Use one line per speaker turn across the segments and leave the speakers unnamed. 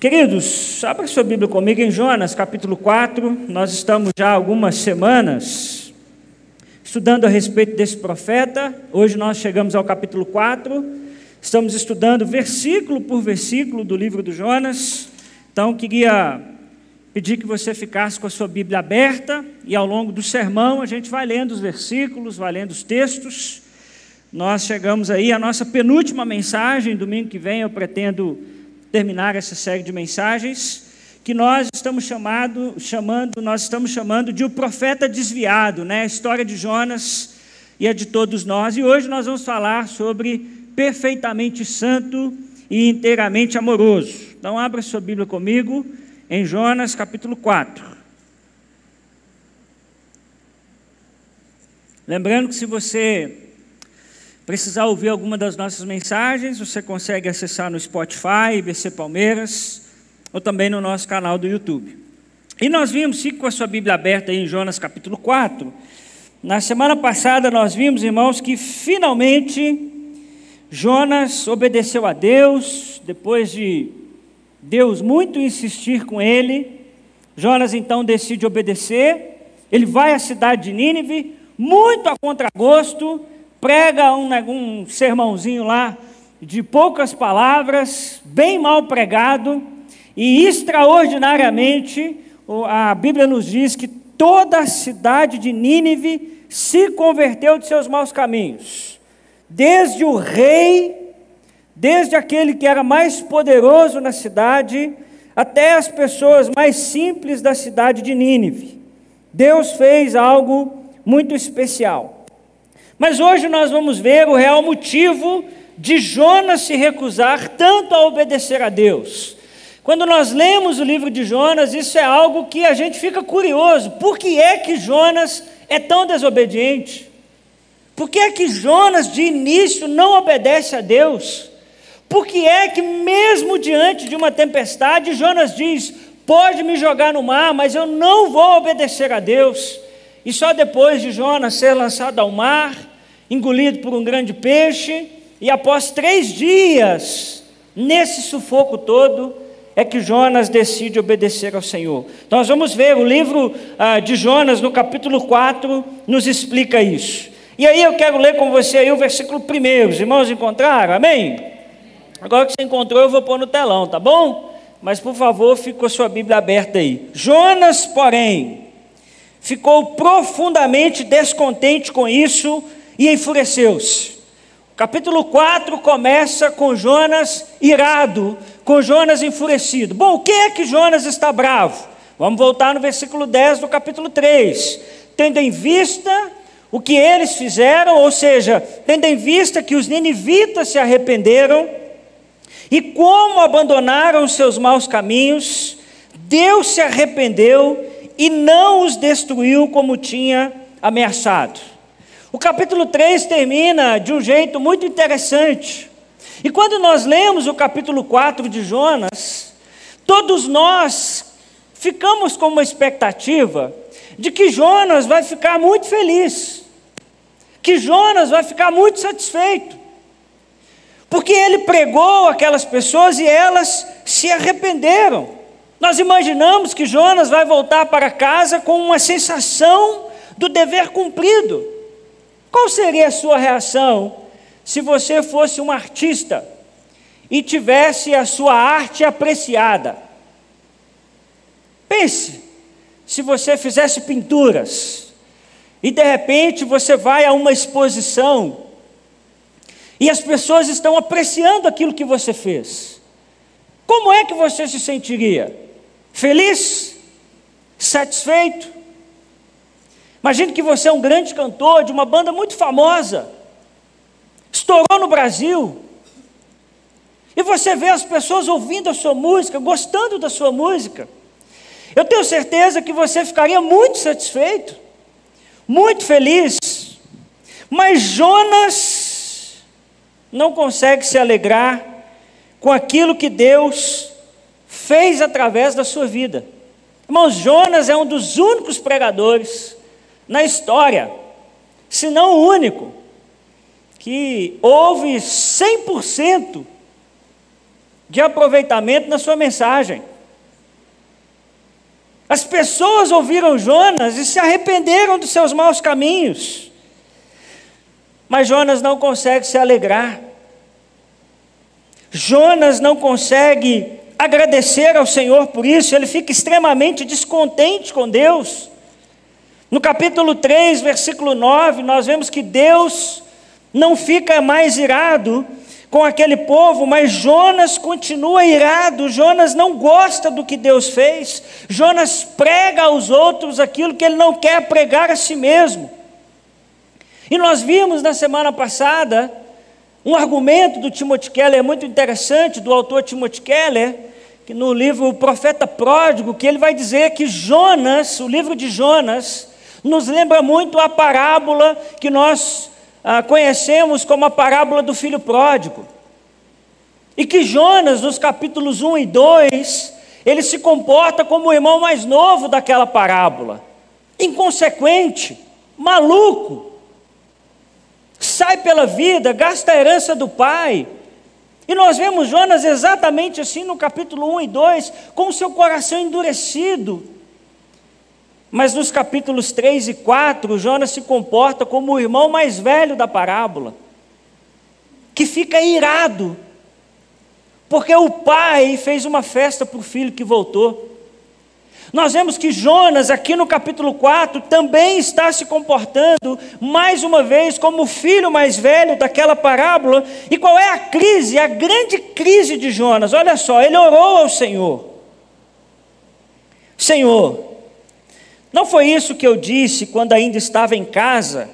Queridos, abra sua Bíblia comigo em Jonas, capítulo 4. Nós estamos já algumas semanas estudando a respeito desse profeta. Hoje nós chegamos ao capítulo 4. Estamos estudando versículo por versículo do livro do Jonas. Então, queria pedir que você ficasse com a sua Bíblia aberta e ao longo do sermão a gente vai lendo os versículos, vai lendo os textos. Nós chegamos aí à nossa penúltima mensagem. Domingo que vem eu pretendo terminar essa série de mensagens que nós estamos chamado, chamando, nós estamos chamando de o profeta desviado, né? A história de Jonas e a de todos nós. E hoje nós vamos falar sobre perfeitamente santo e inteiramente amoroso. Então abra sua Bíblia comigo em Jonas capítulo 4. Lembrando que se você precisar ouvir alguma das nossas mensagens, você consegue acessar no Spotify, IBC Palmeiras, ou também no nosso canal do YouTube. E nós vimos, fique com a sua Bíblia aberta aí em Jonas capítulo 4. Na semana passada nós vimos, irmãos, que finalmente Jonas obedeceu a Deus, depois de Deus muito insistir com ele. Jonas então decide obedecer. Ele vai à cidade de Nínive, muito a contragosto, prega um, um sermãozinho lá de poucas palavras, bem mal pregado, e extraordinariamente a Bíblia nos diz que toda a cidade de Nínive se converteu de seus maus caminhos. Desde o rei, desde aquele que era mais poderoso na cidade, até as pessoas mais simples da cidade de Nínive. Deus fez algo muito especial. Mas hoje nós vamos ver o real motivo de Jonas se recusar tanto a obedecer a Deus. Quando nós lemos o livro de Jonas, isso é algo que a gente fica curioso. Por que é que Jonas é tão desobediente? Por que é que Jonas de início não obedece a Deus? Por que é que, mesmo diante de uma tempestade, Jonas diz: Pode me jogar no mar, mas eu não vou obedecer a Deus? E só depois de Jonas ser lançado ao mar, engolido por um grande peixe, e após três dias, nesse sufoco todo, é que Jonas decide obedecer ao Senhor. Então, nós vamos ver, o livro ah, de Jonas, no capítulo 4, nos explica isso. E aí eu quero ler com você aí o versículo primeiro. Os irmãos encontraram? Amém? Agora que você encontrou, eu vou pôr no telão, tá bom? Mas por favor, a sua Bíblia aberta aí. Jonas, porém, ficou profundamente descontente com isso e enfureceu-se. O capítulo 4 começa com Jonas irado, com Jonas enfurecido. Bom, o que é que Jonas está bravo? Vamos voltar no versículo 10 do capítulo 3. Tendo em vista o que eles fizeram, ou seja, tendo em vista que os ninivitas se arrependeram e como abandonaram os seus maus caminhos, Deus se arrependeu e não os destruiu como tinha ameaçado. O capítulo 3 termina de um jeito muito interessante. E quando nós lemos o capítulo 4 de Jonas, todos nós ficamos com uma expectativa de que Jonas vai ficar muito feliz, que Jonas vai ficar muito satisfeito, porque ele pregou aquelas pessoas e elas se arrependeram. Nós imaginamos que Jonas vai voltar para casa com uma sensação do dever cumprido. Qual seria a sua reação se você fosse um artista e tivesse a sua arte apreciada? Pense, se você fizesse pinturas e de repente você vai a uma exposição e as pessoas estão apreciando aquilo que você fez. Como é que você se sentiria? Feliz? Satisfeito? Imagine que você é um grande cantor de uma banda muito famosa, estourou no Brasil, e você vê as pessoas ouvindo a sua música, gostando da sua música. Eu tenho certeza que você ficaria muito satisfeito, muito feliz. Mas Jonas não consegue se alegrar com aquilo que Deus fez através da sua vida. Irmãos, Jonas é um dos únicos pregadores na história, se não o único, que houve 100% de aproveitamento na sua mensagem. As pessoas ouviram Jonas e se arrependeram dos seus maus caminhos. Mas Jonas não consegue se alegrar. Jonas não consegue agradecer ao Senhor por isso, ele fica extremamente descontente com Deus. No capítulo 3, versículo 9, nós vemos que Deus não fica mais irado com aquele povo, mas Jonas continua irado. Jonas não gosta do que Deus fez. Jonas prega aos outros aquilo que ele não quer pregar a si mesmo. E nós vimos na semana passada um argumento do Timothy Keller muito interessante, do autor Timothy Keller, que no livro O Profeta Pródigo, que ele vai dizer que Jonas, o livro de Jonas, nos lembra muito a parábola que nós ah, conhecemos como a parábola do filho pródigo. E que Jonas, nos capítulos 1 e 2, ele se comporta como o irmão mais novo daquela parábola, inconsequente, maluco, sai pela vida, gasta a herança do pai. E nós vemos Jonas exatamente assim no capítulo 1 e 2, com o seu coração endurecido, mas nos capítulos 3 e 4, Jonas se comporta como o irmão mais velho da parábola, que fica irado, porque o pai fez uma festa para o filho que voltou. Nós vemos que Jonas, aqui no capítulo 4, também está se comportando, mais uma vez, como o filho mais velho daquela parábola. E qual é a crise, a grande crise de Jonas? Olha só, ele orou ao Senhor: Senhor, não foi isso que eu disse quando ainda estava em casa.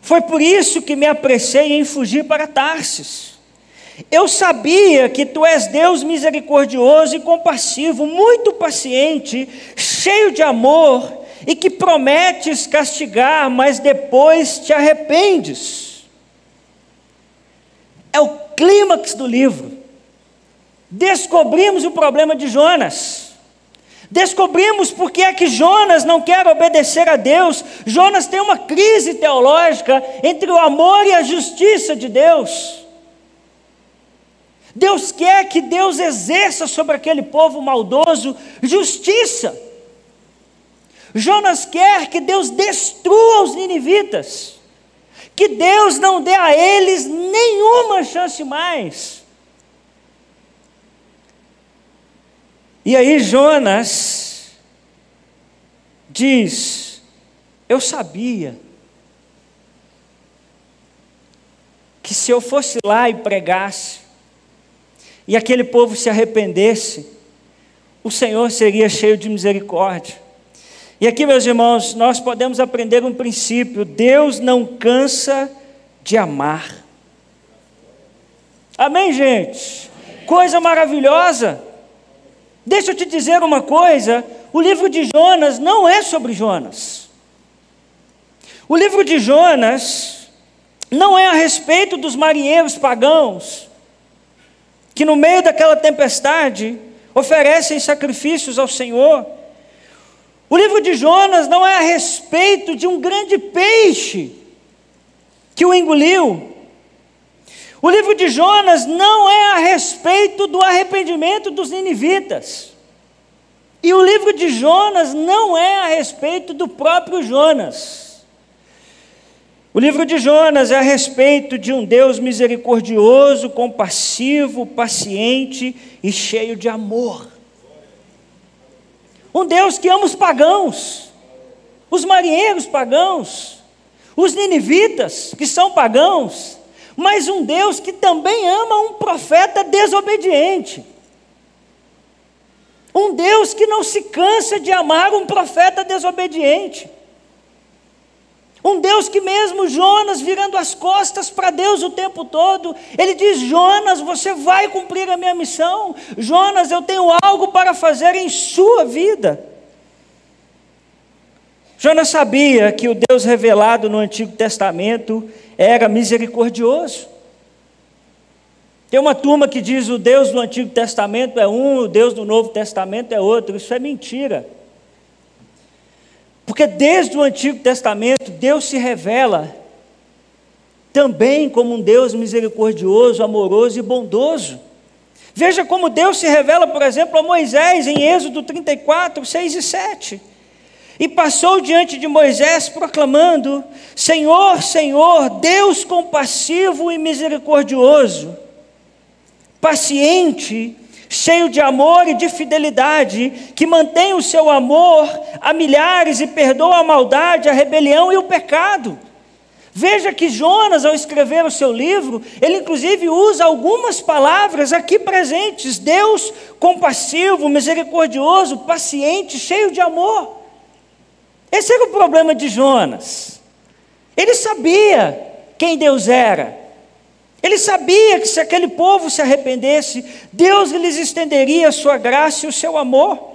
Foi por isso que me apressei em fugir para Tarsis. Eu sabia que tu és Deus misericordioso e compassivo, muito paciente, cheio de amor e que prometes castigar, mas depois te arrependes. É o clímax do livro. Descobrimos o problema de Jonas. Descobrimos por que é que Jonas não quer obedecer a Deus. Jonas tem uma crise teológica entre o amor e a justiça de Deus. Deus quer que Deus exerça sobre aquele povo maldoso justiça. Jonas quer que Deus destrua os ninivitas, que Deus não dê a eles nenhuma chance mais. E aí Jonas diz: Eu sabia que se eu fosse lá e pregasse, e aquele povo se arrependesse, o Senhor seria cheio de misericórdia. E aqui, meus irmãos, nós podemos aprender um princípio: Deus não cansa de amar. Amém, gente? Coisa maravilhosa. Deixa eu te dizer uma coisa: o livro de Jonas não é sobre Jonas. O livro de Jonas não é a respeito dos marinheiros pagãos que, no meio daquela tempestade, oferecem sacrifícios ao Senhor. O livro de Jonas não é a respeito de um grande peixe que o engoliu. O livro de Jonas não é a respeito do arrependimento dos ninivitas. E o livro de Jonas não é a respeito do próprio Jonas. O livro de Jonas é a respeito de um Deus misericordioso, compassivo, paciente e cheio de amor. Um Deus que ama os pagãos, os marinheiros pagãos, os ninivitas, que são pagãos, mas um Deus que também ama um profeta desobediente. Um Deus que não se cansa de amar um profeta desobediente. Um Deus que, mesmo Jonas virando as costas para Deus o tempo todo, ele diz: Jonas, você vai cumprir a minha missão. Jonas, eu tenho algo para fazer em sua vida. Jonas sabia que o Deus revelado no Antigo Testamento era misericordioso. Tem uma turma que diz o Deus do Antigo Testamento é um, o Deus do Novo Testamento é outro. Isso é mentira. Porque desde o Antigo Testamento, Deus se revela também como um Deus misericordioso, amoroso e bondoso. Veja como Deus se revela, por exemplo, a Moisés em Êxodo 34, 6 e 7. E passou diante de Moisés proclamando: Senhor, Senhor, Deus compassivo e misericordioso, paciente, cheio de amor e de fidelidade, que mantém o seu amor a milhares e perdoa a maldade, a rebelião e o pecado. Veja que Jonas, ao escrever o seu livro, ele inclusive usa algumas palavras aqui presentes: Deus compassivo, misericordioso, paciente, cheio de amor. Esse era o problema de Jonas. Ele sabia quem Deus era. Ele sabia que se aquele povo se arrependesse, Deus lhes estenderia a sua graça e o seu amor.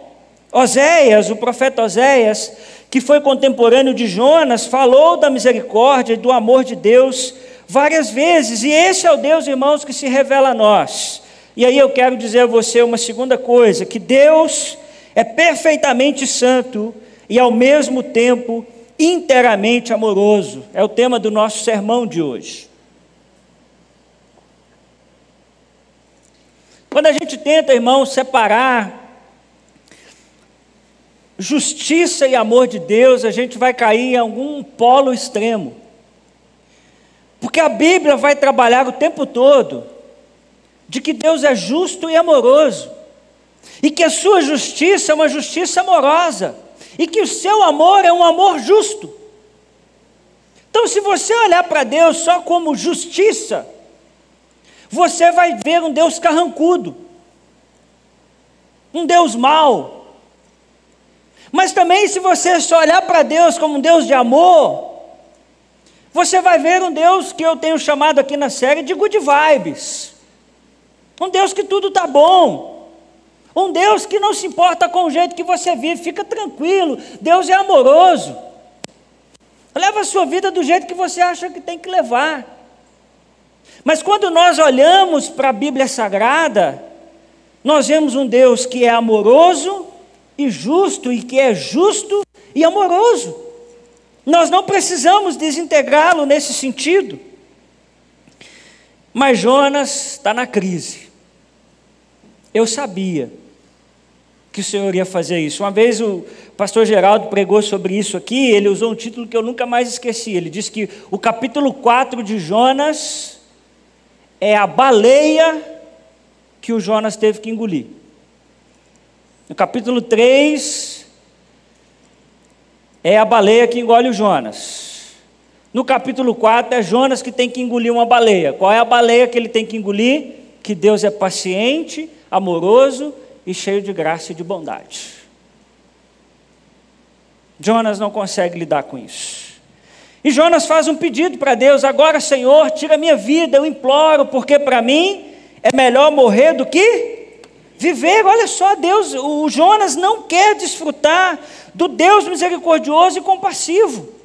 Oséias, o profeta Oséias, que foi contemporâneo de Jonas, falou da misericórdia e do amor de Deus várias vezes, e esse é o Deus, irmãos, que se revela a nós. E aí eu quero dizer a você uma segunda coisa: que Deus é perfeitamente santo e ao mesmo tempo inteiramente amoroso. É o tema do nosso sermão de hoje. Quando a gente tenta, irmão, separar justiça e amor de Deus, a gente vai cair em algum polo extremo. Porque a Bíblia vai trabalhar o tempo todo de que Deus é justo e amoroso, e que a sua justiça é uma justiça amorosa e que o seu amor é um amor justo. Então, se você olhar para Deus só como justiça, você vai ver um Deus carrancudo, um Deus mau. Mas também, se você só olhar para Deus como um Deus de amor, você vai ver um Deus que eu tenho chamado aqui na série de good vibes. Um Deus que tudo está bom, um Deus que não se importa com o jeito que você vive, fica tranquilo. Deus é amoroso. Leva a sua vida do jeito que você acha que tem que levar. Mas quando nós olhamos para a Bíblia Sagrada, nós vemos um Deus que é amoroso e justo, e que é justo e amoroso. Nós não precisamos desintegrá-lo nesse sentido. Mas Jonas está na crise. Eu sabia que o Senhor ia fazer isso. Uma vez o pastor Geraldo pregou sobre isso aqui, ele usou um título que eu nunca mais esqueci. Ele disse que o capítulo 4 de Jonas é a baleia que o Jonas teve que engolir. No capítulo 3 é a baleia que engole o Jonas. No capítulo 4 é Jonas que tem que engolir uma baleia. Qual é a baleia que ele tem que engolir? Que Deus é paciente, amoroso e cheio de graça e de bondade. Jonas não consegue lidar com isso. E Jonas faz um pedido para Deus: agora, Senhor, tira minha vida, eu imploro, porque para mim é melhor morrer do que viver. Olha só, Deus, o Jonas não quer desfrutar do Deus misericordioso e compassivo.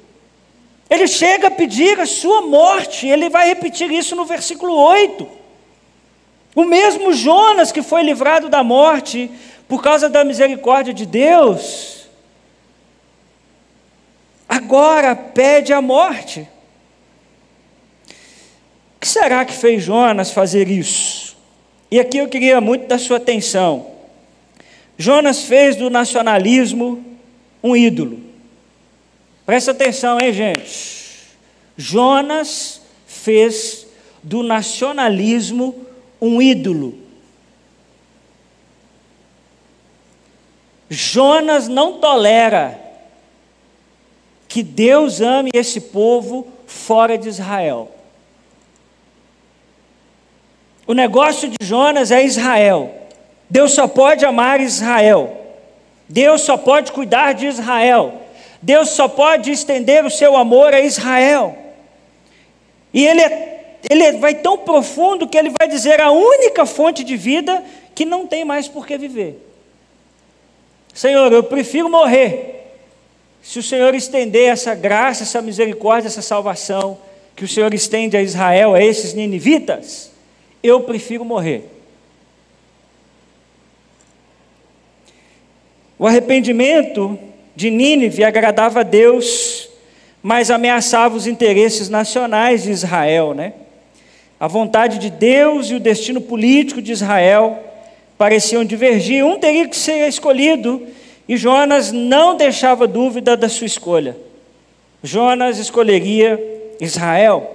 Ele chega a pedir a sua morte, ele vai repetir isso no versículo 8. O mesmo Jonas que foi livrado da morte por causa da misericórdia de Deus, agora pede a morte. O que será que fez Jonas fazer isso? E aqui eu queria muito da sua atenção. Jonas fez do nacionalismo um ídolo. Presta atenção, hein, gente? Jonas fez do nacionalismo um ídolo. Jonas não tolera que Deus ame esse povo fora de Israel. O negócio de Jonas é Israel. Deus só pode amar Israel. Deus só pode cuidar de Israel. Deus só pode estender o seu amor a Israel. E ele é ele vai tão profundo que ele vai dizer a única fonte de vida que não tem mais por que viver. Senhor, eu prefiro morrer. Se o Senhor estender essa graça, essa misericórdia, essa salvação que o Senhor estende a Israel, a esses ninivitas, eu prefiro morrer. O arrependimento de Nínive agradava a Deus, mas ameaçava os interesses nacionais de Israel, né? A vontade de Deus e o destino político de Israel pareciam divergir, um teria que ser escolhido, e Jonas não deixava dúvida da sua escolha. Jonas escolheria Israel.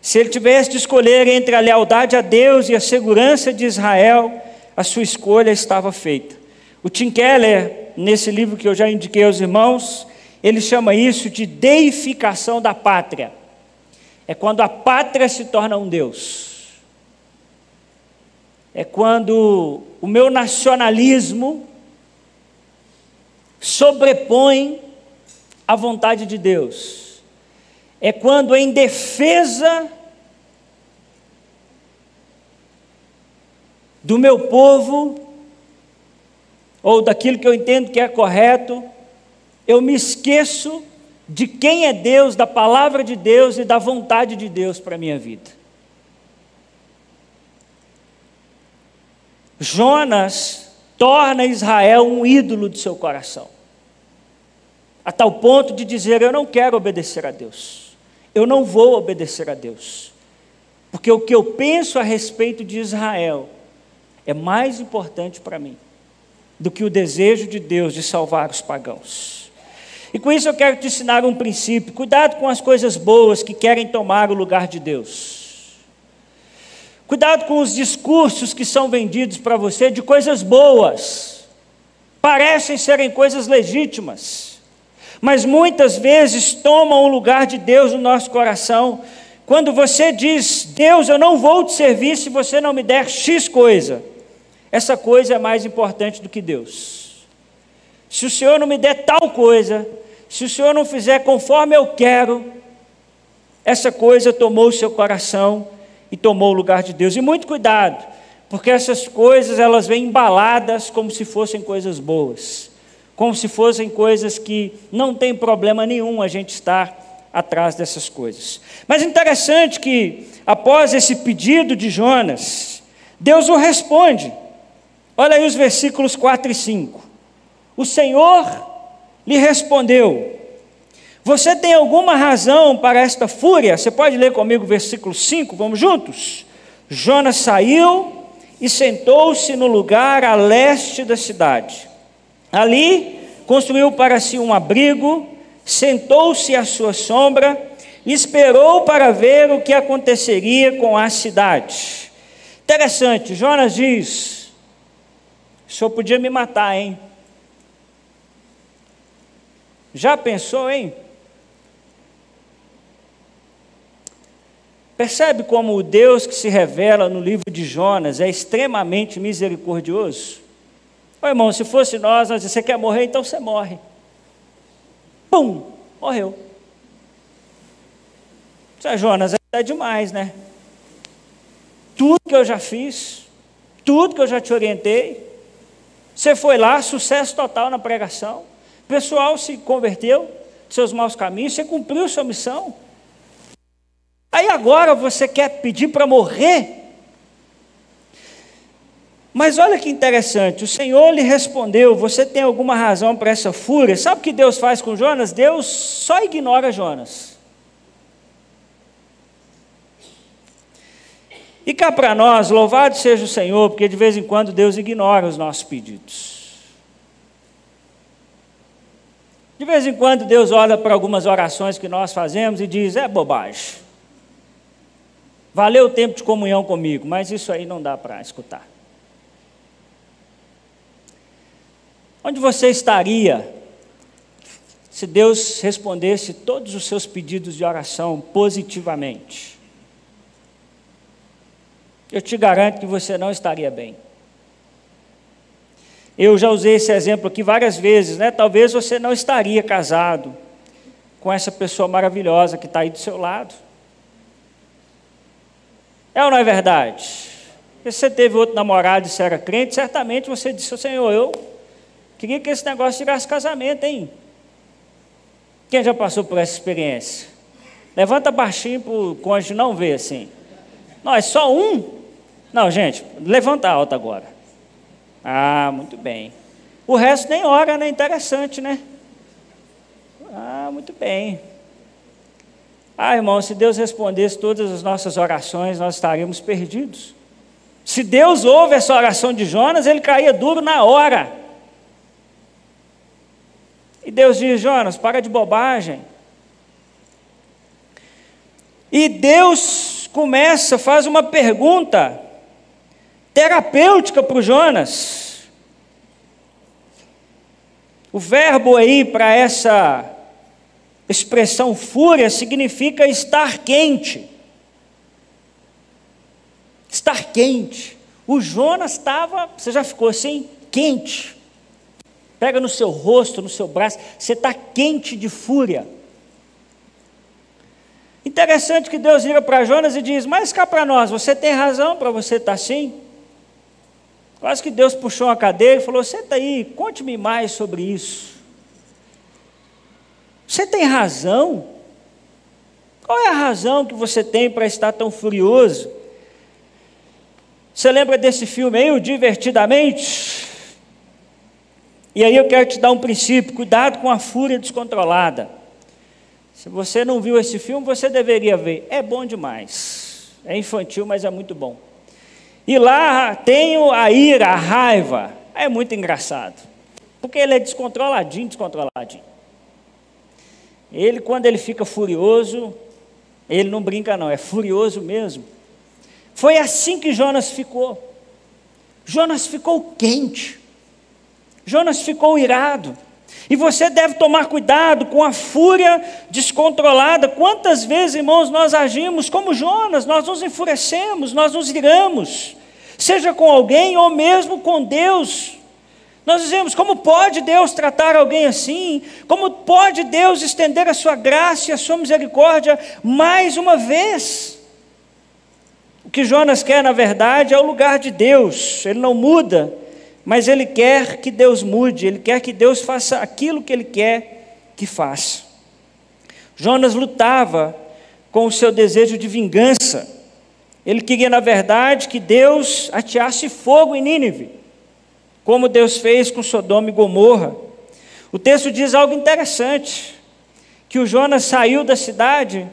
Se ele tivesse de escolher entre a lealdade a Deus e a segurança de Israel, a sua escolha estava feita. O Tim Keller, nesse livro que eu já indiquei aos irmãos, ele chama isso de deificação da pátria. É quando a pátria se torna um Deus. É quando o meu nacionalismo sobrepõe a vontade de Deus. É quando, em defesa do meu povo, ou daquilo que eu entendo que é correto, eu me esqueço de quem é Deus, da palavra de Deus e da vontade de Deus para a minha vida. Jonas torna Israel um ídolo de seu coração, a tal ponto de dizer: Eu não quero obedecer a Deus, eu não vou obedecer a Deus, porque o que eu penso a respeito de Israel é mais importante para mim do que o desejo de Deus de salvar os pagãos. E com isso eu quero te ensinar um princípio: cuidado com as coisas boas que querem tomar o lugar de Deus. Cuidado com os discursos que são vendidos para você de coisas boas, parecem serem coisas legítimas, mas muitas vezes tomam o lugar de Deus no nosso coração. Quando você diz, Deus, eu não vou te servir se você não me der X coisa essa coisa é mais importante do que Deus. Se o Senhor não me der tal coisa, se o Senhor não fizer conforme eu quero, essa coisa tomou o seu coração e tomou o lugar de Deus. E muito cuidado, porque essas coisas elas vêm embaladas como se fossem coisas boas, como se fossem coisas que não tem problema nenhum a gente estar atrás dessas coisas. Mas interessante que após esse pedido de Jonas, Deus o responde. Olha aí os versículos 4 e 5. O Senhor lhe respondeu: Você tem alguma razão para esta fúria? Você pode ler comigo o versículo 5, vamos juntos? Jonas saiu e sentou-se no lugar a leste da cidade. Ali construiu para si um abrigo, sentou-se à sua sombra e esperou para ver o que aconteceria com a cidade. Interessante, Jonas diz: o senhor podia me matar, hein? Já pensou, hein? Percebe como o Deus que se revela no livro de Jonas é extremamente misericordioso? Ô irmão, se fosse nós, nós você quer morrer, então você morre. Pum, morreu. Você, Jonas, é demais, né? Tudo que eu já fiz, tudo que eu já te orientei, você foi lá, sucesso total na pregação. O pessoal se converteu seus maus caminhos, você cumpriu sua missão. Aí agora você quer pedir para morrer? Mas olha que interessante, o Senhor lhe respondeu: Você tem alguma razão para essa fúria? Sabe o que Deus faz com Jonas? Deus só ignora Jonas. E cá para nós, louvado seja o Senhor, porque de vez em quando Deus ignora os nossos pedidos. De vez em quando Deus olha para algumas orações que nós fazemos e diz: é bobagem. Valeu o tempo de comunhão comigo, mas isso aí não dá para escutar. Onde você estaria se Deus respondesse todos os seus pedidos de oração positivamente? eu te garanto que você não estaria bem. Eu já usei esse exemplo aqui várias vezes, né? Talvez você não estaria casado com essa pessoa maravilhosa que está aí do seu lado. É ou não é verdade? Se você teve outro namorado e você era crente, certamente você disse, Senhor, eu queria que esse negócio tirasse casamento, hein? Quem já passou por essa experiência? Levanta baixinho para o cônjuge não ver assim. Nós, só um? Não, gente, levanta alta agora. Ah, muito bem. O resto nem ora, né? Interessante, né? Ah, muito bem. Ah, irmão, se Deus respondesse todas as nossas orações, nós estaríamos perdidos. Se Deus ouve essa oração de Jonas, ele caía duro na hora. E Deus diz: Jonas, para de bobagem. E Deus começa, faz uma pergunta terapêutica para o Jonas. O verbo aí para essa expressão fúria significa estar quente. Estar quente. O Jonas estava, você já ficou assim? Quente. Pega no seu rosto, no seu braço, você está quente de fúria. Interessante que Deus liga para Jonas e diz: Mas cá para nós, você tem razão para você estar tá assim? Quase que Deus puxou uma cadeira e falou: Senta aí, conte-me mais sobre isso. Você tem razão? Qual é a razão que você tem para estar tão furioso? Você lembra desse filme aí, o Divertidamente? E aí eu quero te dar um princípio: cuidado com a fúria descontrolada. Se você não viu esse filme, você deveria ver. É bom demais. É infantil, mas é muito bom. E lá tem a ira, a raiva. É muito engraçado. Porque ele é descontroladinho, descontroladinho. Ele, quando ele fica furioso, ele não brinca, não, é furioso mesmo. Foi assim que Jonas ficou. Jonas ficou quente. Jonas ficou irado. E você deve tomar cuidado com a fúria descontrolada. Quantas vezes, irmãos, nós agimos como Jonas, nós nos enfurecemos, nós nos iramos, seja com alguém ou mesmo com Deus. Nós dizemos: como pode Deus tratar alguém assim? Como pode Deus estender a sua graça e a sua misericórdia mais uma vez? O que Jonas quer, na verdade, é o lugar de Deus, ele não muda mas ele quer que Deus mude, ele quer que Deus faça aquilo que ele quer que faça. Jonas lutava com o seu desejo de vingança. Ele queria, na verdade, que Deus ateasse fogo em Nínive, como Deus fez com Sodoma e Gomorra. O texto diz algo interessante: que o Jonas saiu da cidade,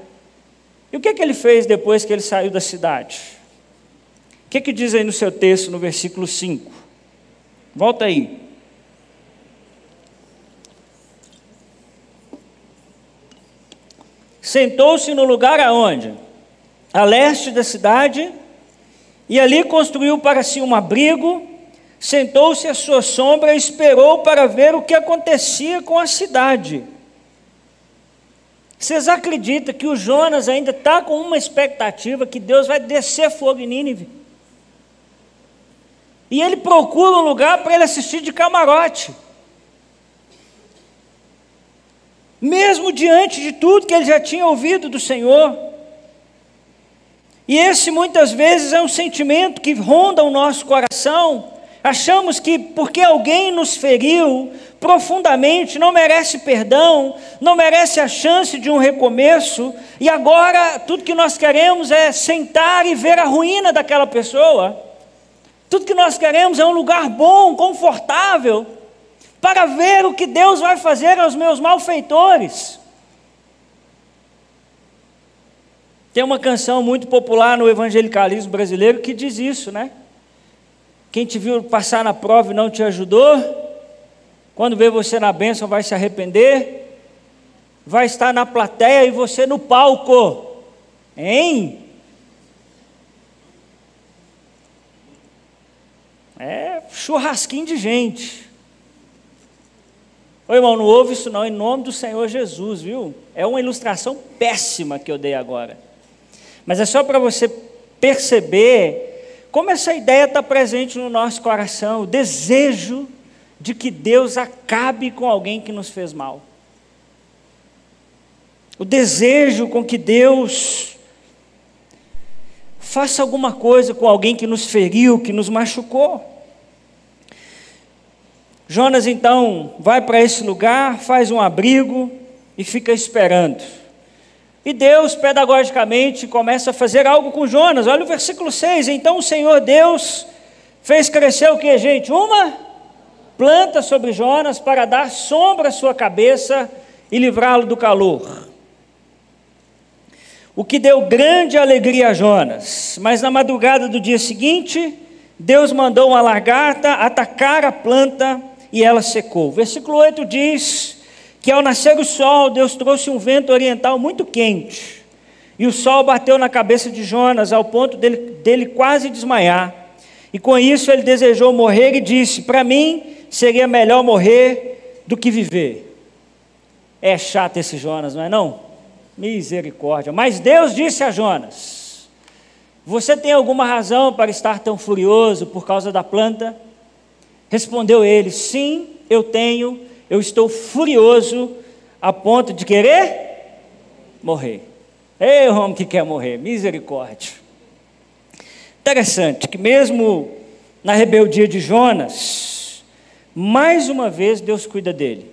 e o que, é que ele fez depois que ele saiu da cidade? O que, é que diz aí no seu texto, no versículo 5? Volta aí. Sentou-se no lugar aonde? A leste da cidade, e ali construiu para si um abrigo, sentou-se à sua sombra e esperou para ver o que acontecia com a cidade. Vocês acreditam que o Jonas ainda está com uma expectativa que Deus vai descer fogo em Nínive? E ele procura um lugar para ele assistir de camarote. Mesmo diante de tudo que ele já tinha ouvido do Senhor. E esse muitas vezes é um sentimento que ronda o nosso coração. Achamos que porque alguém nos feriu profundamente, não merece perdão, não merece a chance de um recomeço, e agora tudo que nós queremos é sentar e ver a ruína daquela pessoa. Tudo que nós queremos é um lugar bom, confortável, para ver o que Deus vai fazer aos meus malfeitores. Tem uma canção muito popular no evangelicalismo brasileiro que diz isso, né? Quem te viu passar na prova e não te ajudou, quando vê você na bênção vai se arrepender, vai estar na plateia e você no palco. Hein? É churrasquinho de gente. Ô irmão, não ouve isso não, em nome do Senhor Jesus, viu? É uma ilustração péssima que eu dei agora. Mas é só para você perceber como essa ideia está presente no nosso coração, o desejo de que Deus acabe com alguém que nos fez mal. O desejo com que Deus faça alguma coisa com alguém que nos feriu, que nos machucou. Jonas então vai para esse lugar, faz um abrigo e fica esperando. E Deus, pedagogicamente, começa a fazer algo com Jonas. Olha o versículo 6. Então o Senhor Deus fez crescer o que, gente? Uma planta sobre Jonas para dar sombra à sua cabeça e livrá-lo do calor. o que deu grande alegria a Jonas. Mas na madrugada do dia seguinte, Deus mandou uma lagarta atacar a planta e ela secou. Versículo 8 diz que ao nascer o sol, Deus trouxe um vento oriental muito quente. E o sol bateu na cabeça de Jonas ao ponto dele, dele quase desmaiar. E com isso ele desejou morrer e disse: Para mim seria melhor morrer do que viver. É chato esse Jonas, não é não? Misericórdia. Mas Deus disse a Jonas: você tem alguma razão para estar tão furioso por causa da planta? Respondeu ele: Sim, eu tenho. Eu estou furioso a ponto de querer morrer. Ei, homem que quer morrer, misericórdia. Interessante que, mesmo na rebeldia de Jonas, mais uma vez Deus cuida dele.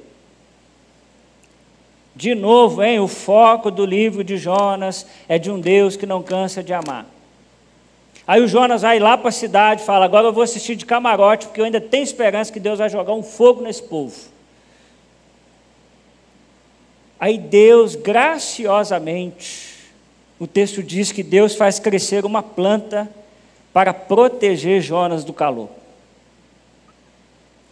De novo, hein, o foco do livro de Jonas é de um Deus que não cansa de amar. Aí o Jonas vai lá para a cidade e fala: Agora eu vou assistir de camarote, porque eu ainda tenho esperança que Deus vai jogar um fogo nesse povo. Aí Deus, graciosamente, o texto diz que Deus faz crescer uma planta para proteger Jonas do calor.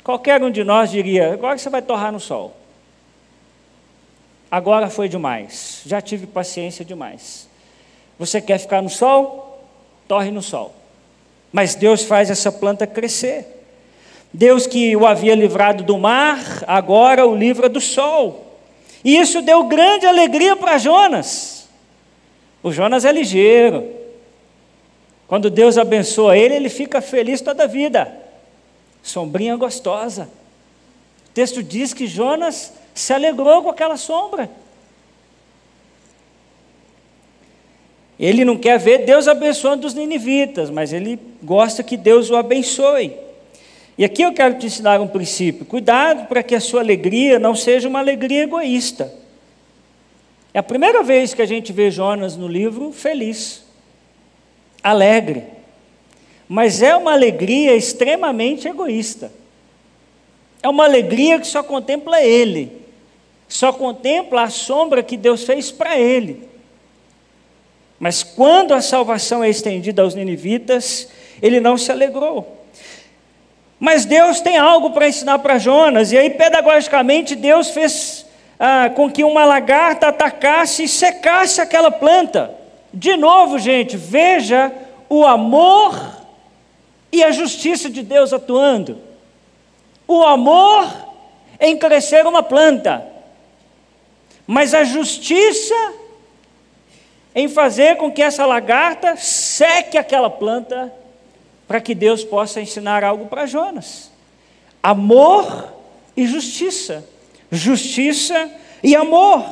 Qualquer um de nós diria: agora você vai torrar no sol. Agora foi demais, já tive paciência demais. Você quer ficar no sol? Torre no sol. Mas Deus faz essa planta crescer. Deus que o havia livrado do mar, agora o livra do sol. E isso deu grande alegria para Jonas. O Jonas é ligeiro. Quando Deus abençoa ele, ele fica feliz toda a vida. Sombrinha gostosa. O texto diz que Jonas se alegrou com aquela sombra. Ele não quer ver Deus abençoando os ninivitas, mas ele gosta que Deus o abençoe. E aqui eu quero te ensinar um princípio: cuidado para que a sua alegria não seja uma alegria egoísta. É a primeira vez que a gente vê Jonas no livro feliz, alegre, mas é uma alegria extremamente egoísta. É uma alegria que só contempla ele, só contempla a sombra que Deus fez para ele. Mas quando a salvação é estendida aos ninivitas, ele não se alegrou. Mas Deus tem algo para ensinar para Jonas, e aí, pedagogicamente, Deus fez ah, com que uma lagarta atacasse e secasse aquela planta. De novo, gente, veja o amor e a justiça de Deus atuando. O amor em crescer uma planta, mas a justiça em fazer com que essa lagarta seque aquela planta para que Deus possa ensinar algo para Jonas. Amor e justiça. Justiça e amor.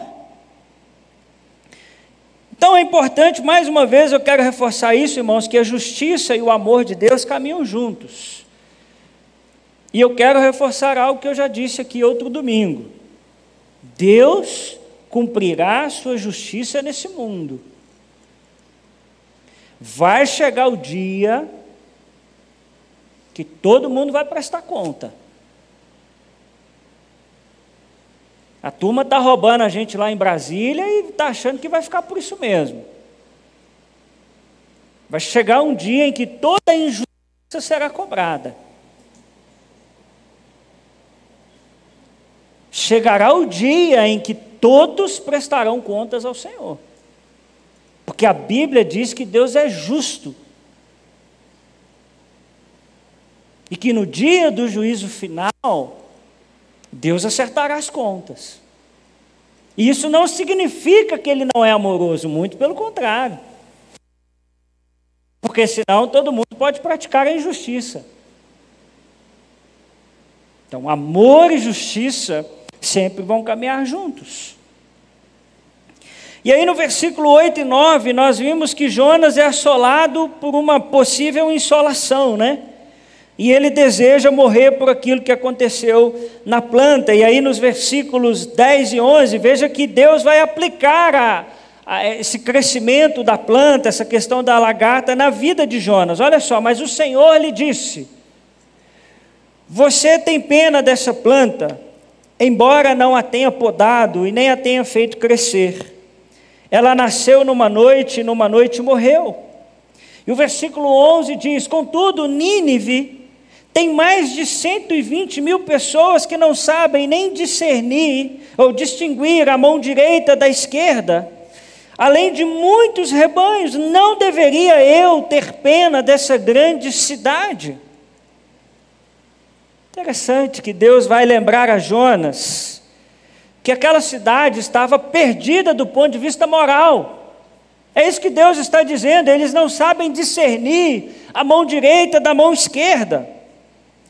Então é importante, mais uma vez, eu quero reforçar isso, irmãos, que a justiça e o amor de Deus caminham juntos. E eu quero reforçar algo que eu já disse aqui outro domingo. Deus cumprirá a sua justiça nesse mundo. Vai chegar o dia que todo mundo vai prestar conta. A turma está roubando a gente lá em Brasília e está achando que vai ficar por isso mesmo. Vai chegar um dia em que toda injustiça será cobrada. Chegará o dia em que todos prestarão contas ao Senhor. Porque a Bíblia diz que Deus é justo. E que no dia do juízo final, Deus acertará as contas. E isso não significa que ele não é amoroso, muito pelo contrário. Porque senão todo mundo pode praticar a injustiça. Então, amor e justiça sempre vão caminhar juntos. E aí no versículo 8 e 9, nós vimos que Jonas é assolado por uma possível insolação, né? E ele deseja morrer por aquilo que aconteceu na planta. E aí nos versículos 10 e 11, veja que Deus vai aplicar a, a esse crescimento da planta, essa questão da lagarta na vida de Jonas. Olha só, mas o Senhor lhe disse: Você tem pena dessa planta, embora não a tenha podado e nem a tenha feito crescer. Ela nasceu numa noite e numa noite morreu. E o versículo 11 diz: Contudo, Nínive tem mais de 120 mil pessoas que não sabem nem discernir ou distinguir a mão direita da esquerda. Além de muitos rebanhos, não deveria eu ter pena dessa grande cidade? Interessante que Deus vai lembrar a Jonas que aquela cidade estava perdida do ponto de vista moral. É isso que Deus está dizendo, eles não sabem discernir a mão direita da mão esquerda.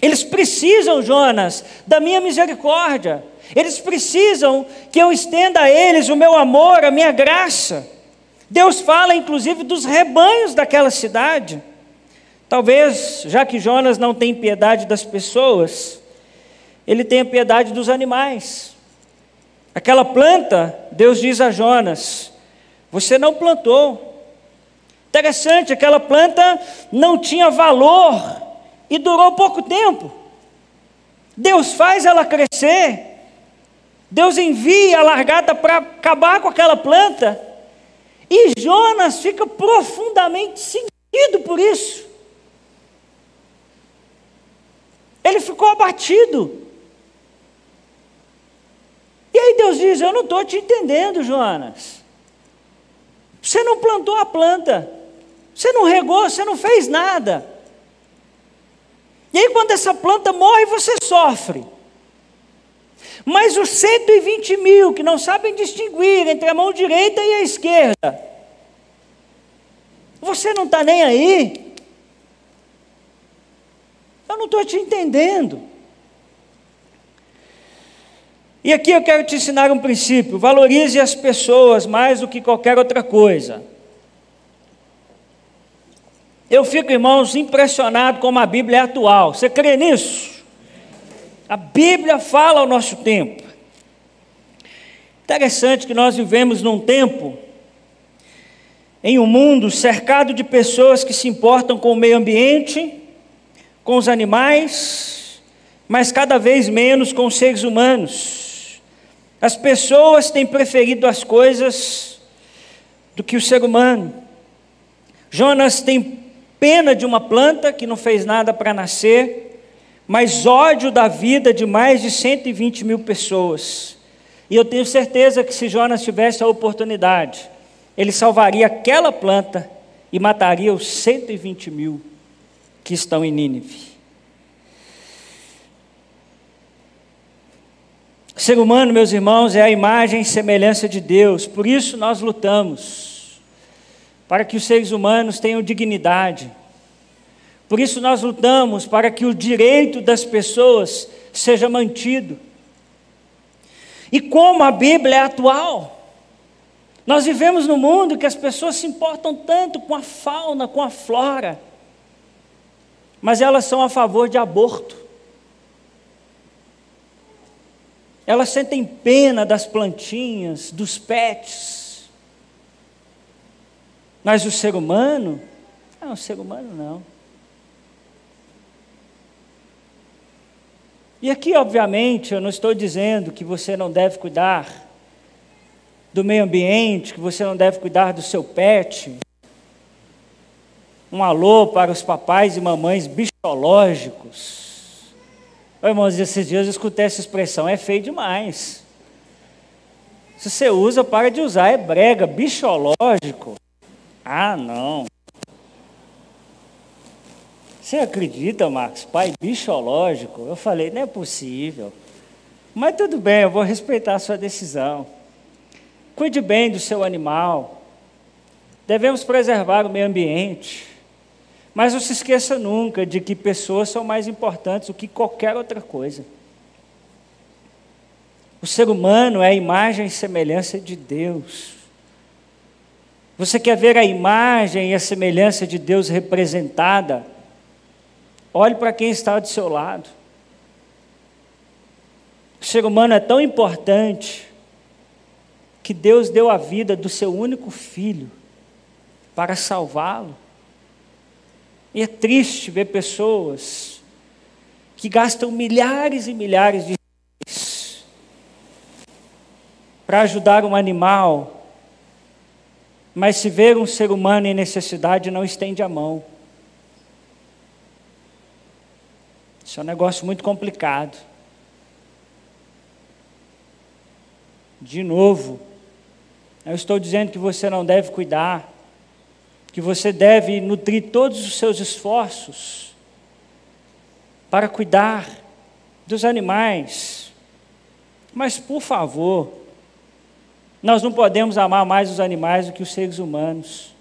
Eles precisam, Jonas, da minha misericórdia. Eles precisam que eu estenda a eles o meu amor, a minha graça. Deus fala inclusive dos rebanhos daquela cidade. Talvez, já que Jonas não tem piedade das pessoas, ele tenha piedade dos animais. Aquela planta, Deus diz a Jonas: Você não plantou. Interessante, aquela planta não tinha valor e durou pouco tempo. Deus faz ela crescer. Deus envia a largada para acabar com aquela planta. E Jonas fica profundamente sentido por isso. Ele ficou abatido. E aí Deus diz: Eu não estou te entendendo, Jonas. Você não plantou a planta, você não regou, você não fez nada. E aí, quando essa planta morre, você sofre. Mas os 120 mil que não sabem distinguir entre a mão direita e a esquerda, você não está nem aí? Eu não estou te entendendo. E aqui eu quero te ensinar um princípio: valorize as pessoas mais do que qualquer outra coisa. Eu fico, irmãos, impressionado como a Bíblia é atual. Você crê nisso? A Bíblia fala ao nosso tempo. Interessante que nós vivemos num tempo, em um mundo cercado de pessoas que se importam com o meio ambiente, com os animais, mas cada vez menos com os seres humanos. As pessoas têm preferido as coisas do que o ser humano. Jonas tem pena de uma planta que não fez nada para nascer, mas ódio da vida de mais de 120 mil pessoas. E eu tenho certeza que se Jonas tivesse a oportunidade, ele salvaria aquela planta e mataria os 120 mil que estão em Nínive. O ser humano, meus irmãos, é a imagem e semelhança de Deus, por isso nós lutamos, para que os seres humanos tenham dignidade, por isso nós lutamos para que o direito das pessoas seja mantido. E como a Bíblia é atual, nós vivemos num mundo que as pessoas se importam tanto com a fauna, com a flora, mas elas são a favor de aborto. Elas sentem pena das plantinhas, dos pets. Mas o ser humano, não, o ser humano não. E aqui, obviamente, eu não estou dizendo que você não deve cuidar do meio ambiente, que você não deve cuidar do seu pet. Um alô para os papais e mamães bichológicos Ô, irmãos, esses dias eu escutei essa expressão, é feio demais. Se você usa, para de usar, é brega, bichológico. Ah, não. Você acredita, Marcos? Pai bichológico? Eu falei, não é possível. Mas tudo bem, eu vou respeitar a sua decisão. Cuide bem do seu animal. Devemos preservar o meio ambiente. Mas não se esqueça nunca de que pessoas são mais importantes do que qualquer outra coisa. O ser humano é a imagem e semelhança de Deus. Você quer ver a imagem e a semelhança de Deus representada? Olhe para quem está do seu lado. O ser humano é tão importante que Deus deu a vida do seu único filho para salvá-lo. E é triste ver pessoas que gastam milhares e milhares de para ajudar um animal mas se ver um ser humano em necessidade, não estende a mão. Isso é um negócio muito complicado. De novo, eu estou dizendo que você não deve cuidar, que você deve nutrir todos os seus esforços para cuidar dos animais. Mas, por favor, nós não podemos amar mais os animais do que os seres humanos.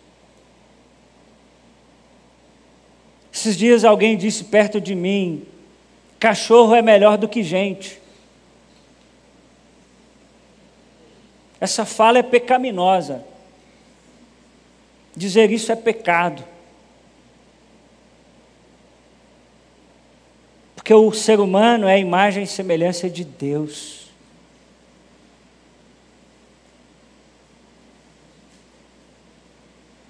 Esses dias alguém disse perto de mim: cachorro é melhor do que gente. Essa fala é pecaminosa. Dizer isso é pecado. Porque o ser humano é a imagem e semelhança de Deus.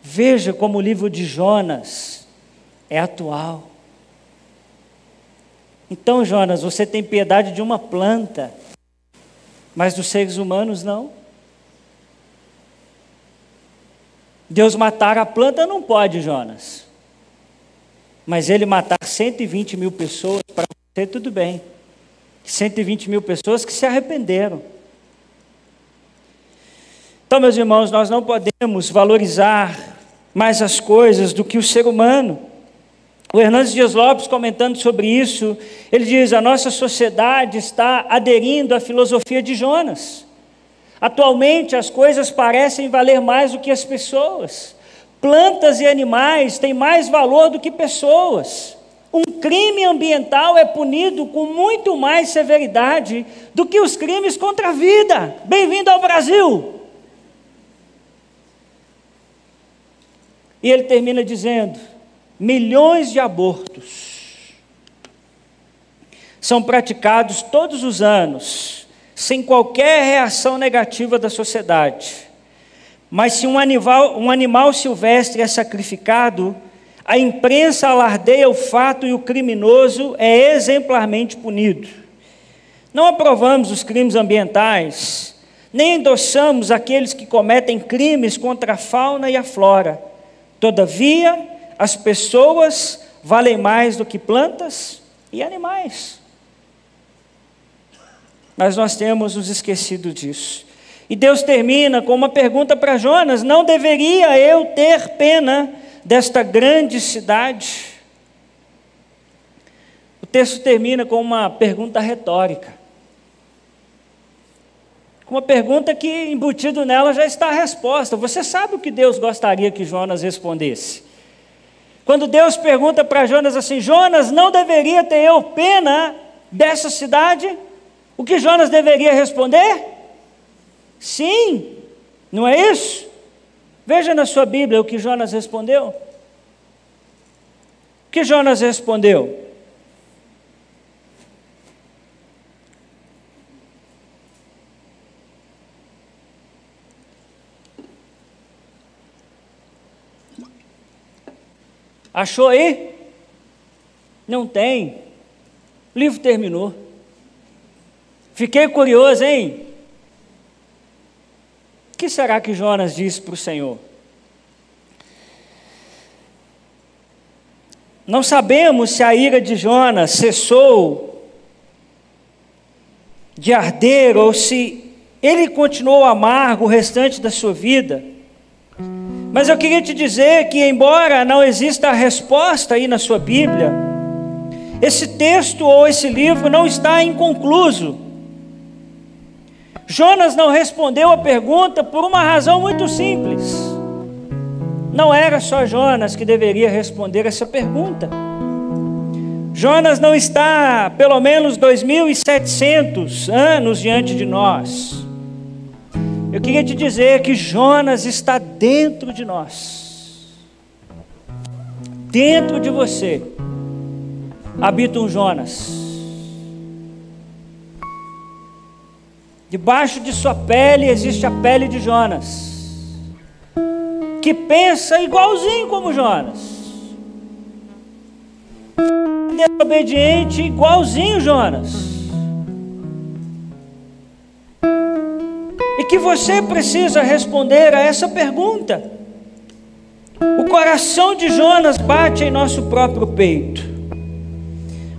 Veja como o livro de Jonas é atual. Então, Jonas, você tem piedade de uma planta, mas dos seres humanos não. Deus matar a planta não pode, Jonas. Mas ele matar 120 mil pessoas, para você tudo bem. 120 mil pessoas que se arrependeram. Então, meus irmãos, nós não podemos valorizar mais as coisas do que o ser humano. O Hernandes Dias Lopes, comentando sobre isso, ele diz: a nossa sociedade está aderindo à filosofia de Jonas. Atualmente as coisas parecem valer mais do que as pessoas. Plantas e animais têm mais valor do que pessoas. Um crime ambiental é punido com muito mais severidade do que os crimes contra a vida. Bem-vindo ao Brasil! E ele termina dizendo: milhões de abortos são praticados todos os anos sem qualquer reação negativa da sociedade. Mas se um animal, um animal silvestre é sacrificado, a imprensa alardeia o fato e o criminoso é exemplarmente punido. Não aprovamos os crimes ambientais, nem endossamos aqueles que cometem crimes contra a fauna e a flora. Todavia, as pessoas valem mais do que plantas e animais mas nós temos nos esquecido disso. E Deus termina com uma pergunta para Jonas: Não deveria eu ter pena desta grande cidade? O texto termina com uma pergunta retórica. Com uma pergunta que, embutido nela, já está a resposta. Você sabe o que Deus gostaria que Jonas respondesse? Quando Deus pergunta para Jonas assim: Jonas, não deveria ter eu pena dessa cidade? O que Jonas deveria responder? Sim, não é isso? Veja na sua Bíblia o que Jonas respondeu. O que Jonas respondeu? Achou aí? Não tem. O livro terminou. Fiquei curioso, hein? O que será que Jonas disse para o Senhor? Não sabemos se a ira de Jonas cessou de arder ou se ele continuou amargo o restante da sua vida. Mas eu queria te dizer que, embora não exista a resposta aí na sua Bíblia, esse texto ou esse livro não está inconcluso. Jonas não respondeu a pergunta por uma razão muito simples. Não era só Jonas que deveria responder essa pergunta. Jonas não está pelo menos 2.700 anos diante de nós. Eu queria te dizer que Jonas está dentro de nós. Dentro de você habita um Jonas. Debaixo de sua pele existe a pele de Jonas, que pensa igualzinho como Jonas, desobediente igualzinho Jonas, e que você precisa responder a essa pergunta. O coração de Jonas bate em nosso próprio peito.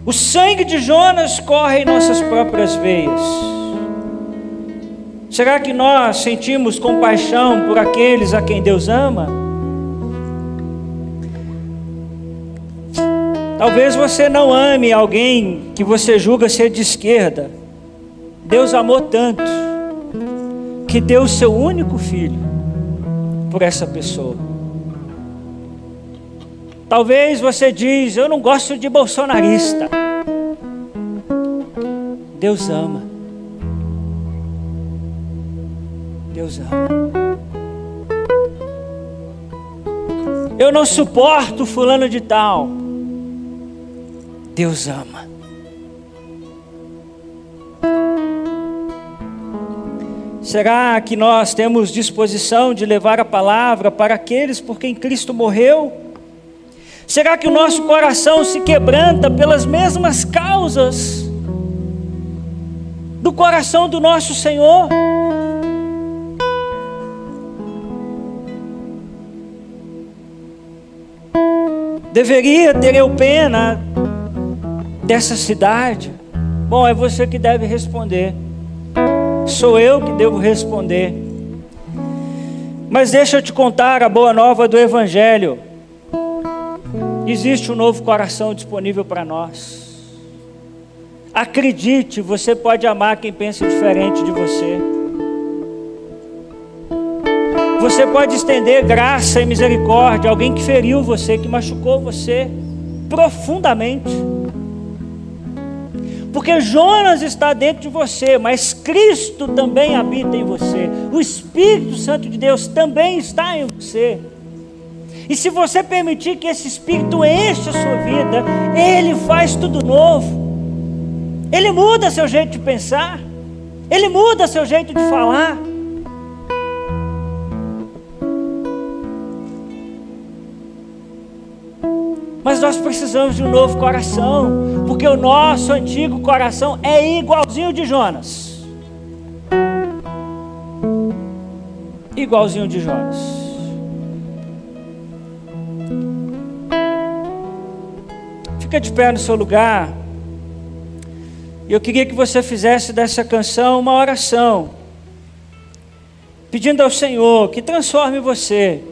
O sangue de Jonas corre em nossas próprias veias. Será que nós sentimos compaixão por aqueles a quem Deus ama? Talvez você não ame alguém que você julga ser de esquerda. Deus amou tanto que deu o seu único filho por essa pessoa. Talvez você diz, eu não gosto de bolsonarista. Deus ama. Deus ama. Eu não suporto fulano de tal. Deus ama. Será que nós temos disposição de levar a palavra para aqueles por quem Cristo morreu? Será que o nosso coração se quebranta pelas mesmas causas do coração do nosso Senhor? Deveria ter eu pena dessa cidade? Bom, é você que deve responder. Sou eu que devo responder. Mas deixa eu te contar a boa nova do Evangelho. Existe um novo coração disponível para nós. Acredite, você pode amar quem pensa diferente de você. Você pode estender graça e misericórdia a alguém que feriu você, que machucou você profundamente. Porque Jonas está dentro de você, mas Cristo também habita em você. O Espírito Santo de Deus também está em você. E se você permitir que esse Espírito encha a sua vida, ele faz tudo novo. Ele muda seu jeito de pensar. Ele muda seu jeito de falar. Mas nós precisamos de um novo coração, porque o nosso antigo coração é igualzinho de Jonas. Igualzinho de Jonas. Fica de pé no seu lugar. E eu queria que você fizesse dessa canção uma oração, pedindo ao Senhor que transforme você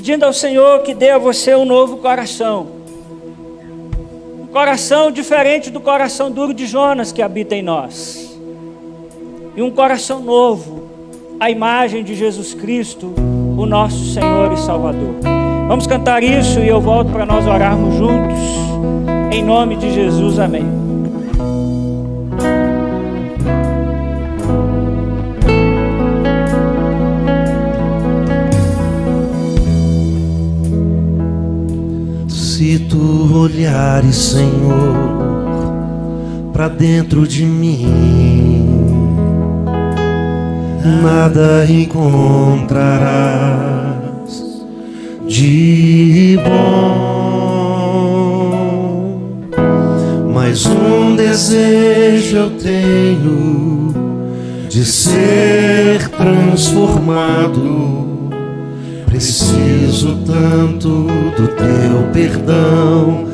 pedindo ao Senhor que dê a você um novo coração. Um coração diferente do coração duro de Jonas que habita em nós. E um coração novo, a imagem de Jesus Cristo, o nosso Senhor e Salvador. Vamos cantar isso e eu volto para nós orarmos juntos. Em nome de Jesus, amém.
Olhares, Senhor, para dentro de mim, nada encontrarás de bom. Mas um desejo eu tenho de ser transformado Preciso tanto do teu perdão,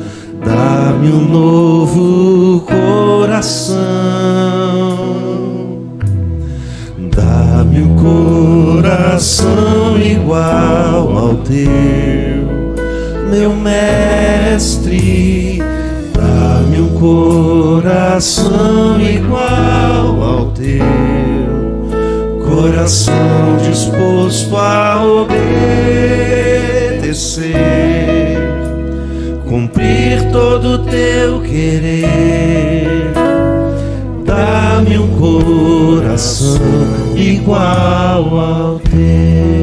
dá-me um novo coração, dá-me um coração igual ao teu, meu mestre. Dá-me um coração igual ao teu coração disposto a obedecer, cumprir todo o teu querer. Dá-me um coração igual ao teu.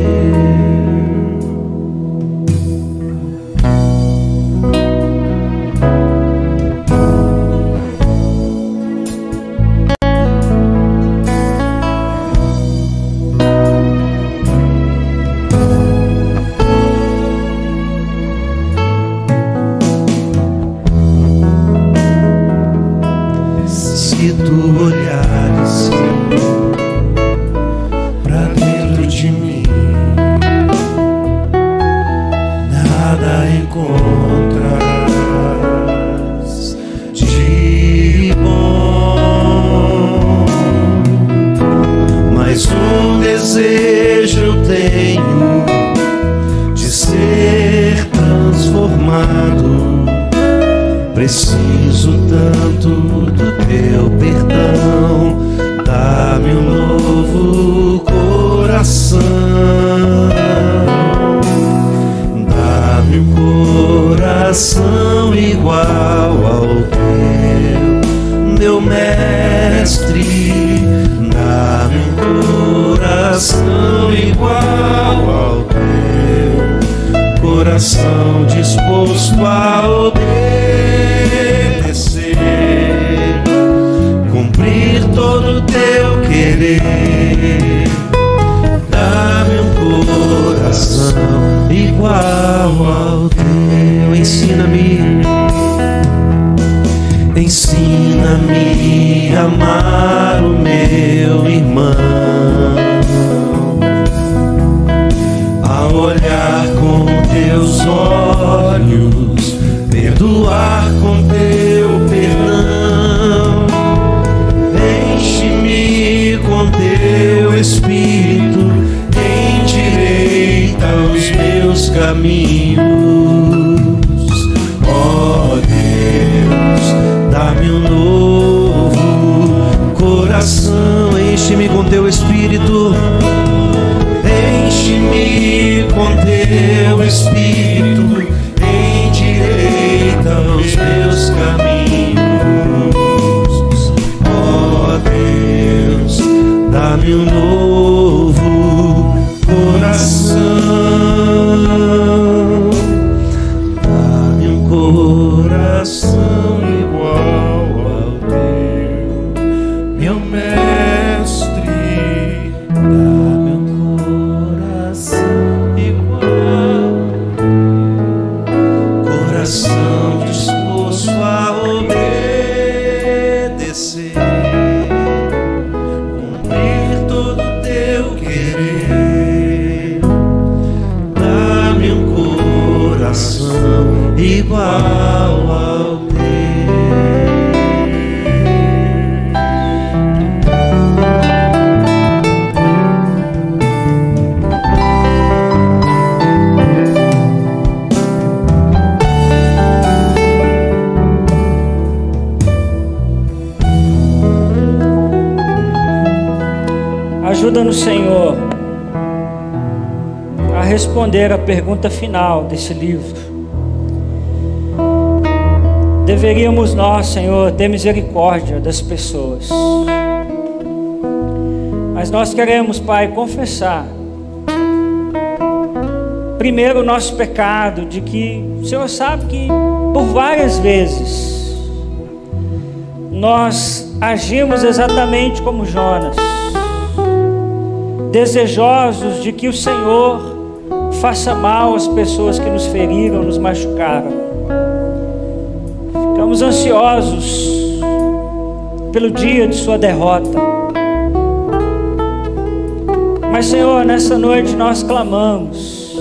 Igual ao teu.
Ajuda-nos, Senhor, a responder a pergunta final desse livro. Deveríamos nós, Senhor, ter misericórdia das pessoas. Mas nós queremos, Pai, confessar. Primeiro, o nosso pecado, de que o Senhor sabe que por várias vezes nós agimos exatamente como Jonas, desejosos de que o Senhor faça mal às pessoas que nos feriram, nos machucaram. Ficamos ansiosos pelo dia de Sua derrota. Mas, Senhor, nessa noite nós clamamos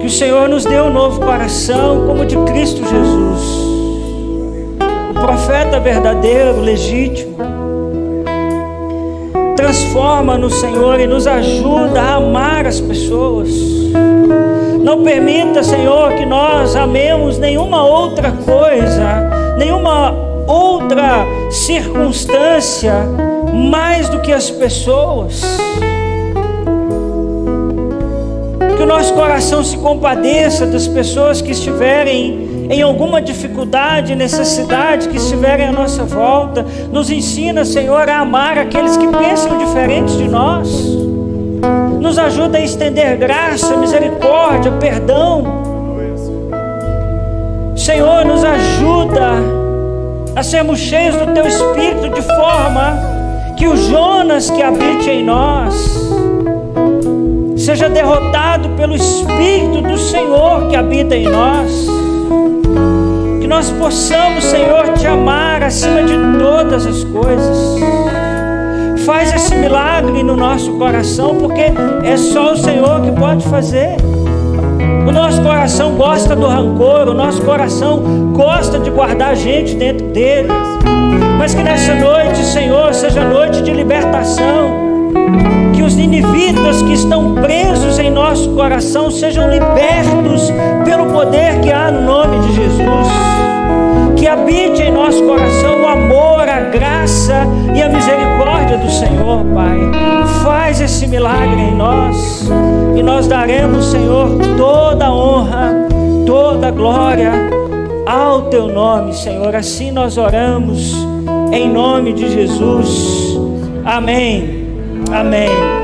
que o Senhor nos dê um novo coração, como de Cristo Jesus, o profeta verdadeiro, legítimo. Transforma-nos, Senhor, e nos ajuda a amar as pessoas. Não permita, Senhor, que nós amemos nenhuma outra coisa, nenhuma outra circunstância mais do que as pessoas. Que o nosso coração se compadeça das pessoas que estiverem em alguma dificuldade, necessidade, que estiverem à nossa volta. Nos ensina, Senhor, a amar aqueles que pensam diferente de nós. Nos ajuda a estender graça, misericórdia, perdão. Senhor, nos ajuda a sermos cheios do Teu Espírito de forma que o Jonas que habite em nós seja derrotado pelo Espírito do Senhor que habita em nós. Nós possamos, Senhor, te amar acima de todas as coisas. Faz esse milagre no nosso coração, porque é só o Senhor que pode fazer. O nosso coração gosta do rancor, o nosso coração gosta de guardar gente dentro dele. Mas que nessa noite, Senhor, seja noite de libertação. Que os ninivitas que estão presos em nosso coração sejam libertos pelo poder que há no nome de Jesus. Que habite em nosso coração o amor, a graça e a misericórdia do Senhor, Pai. Faz esse milagre em nós e nós daremos, Senhor, toda a honra, toda a glória ao teu nome, Senhor. Assim nós oramos em nome de Jesus. Amém. Amém.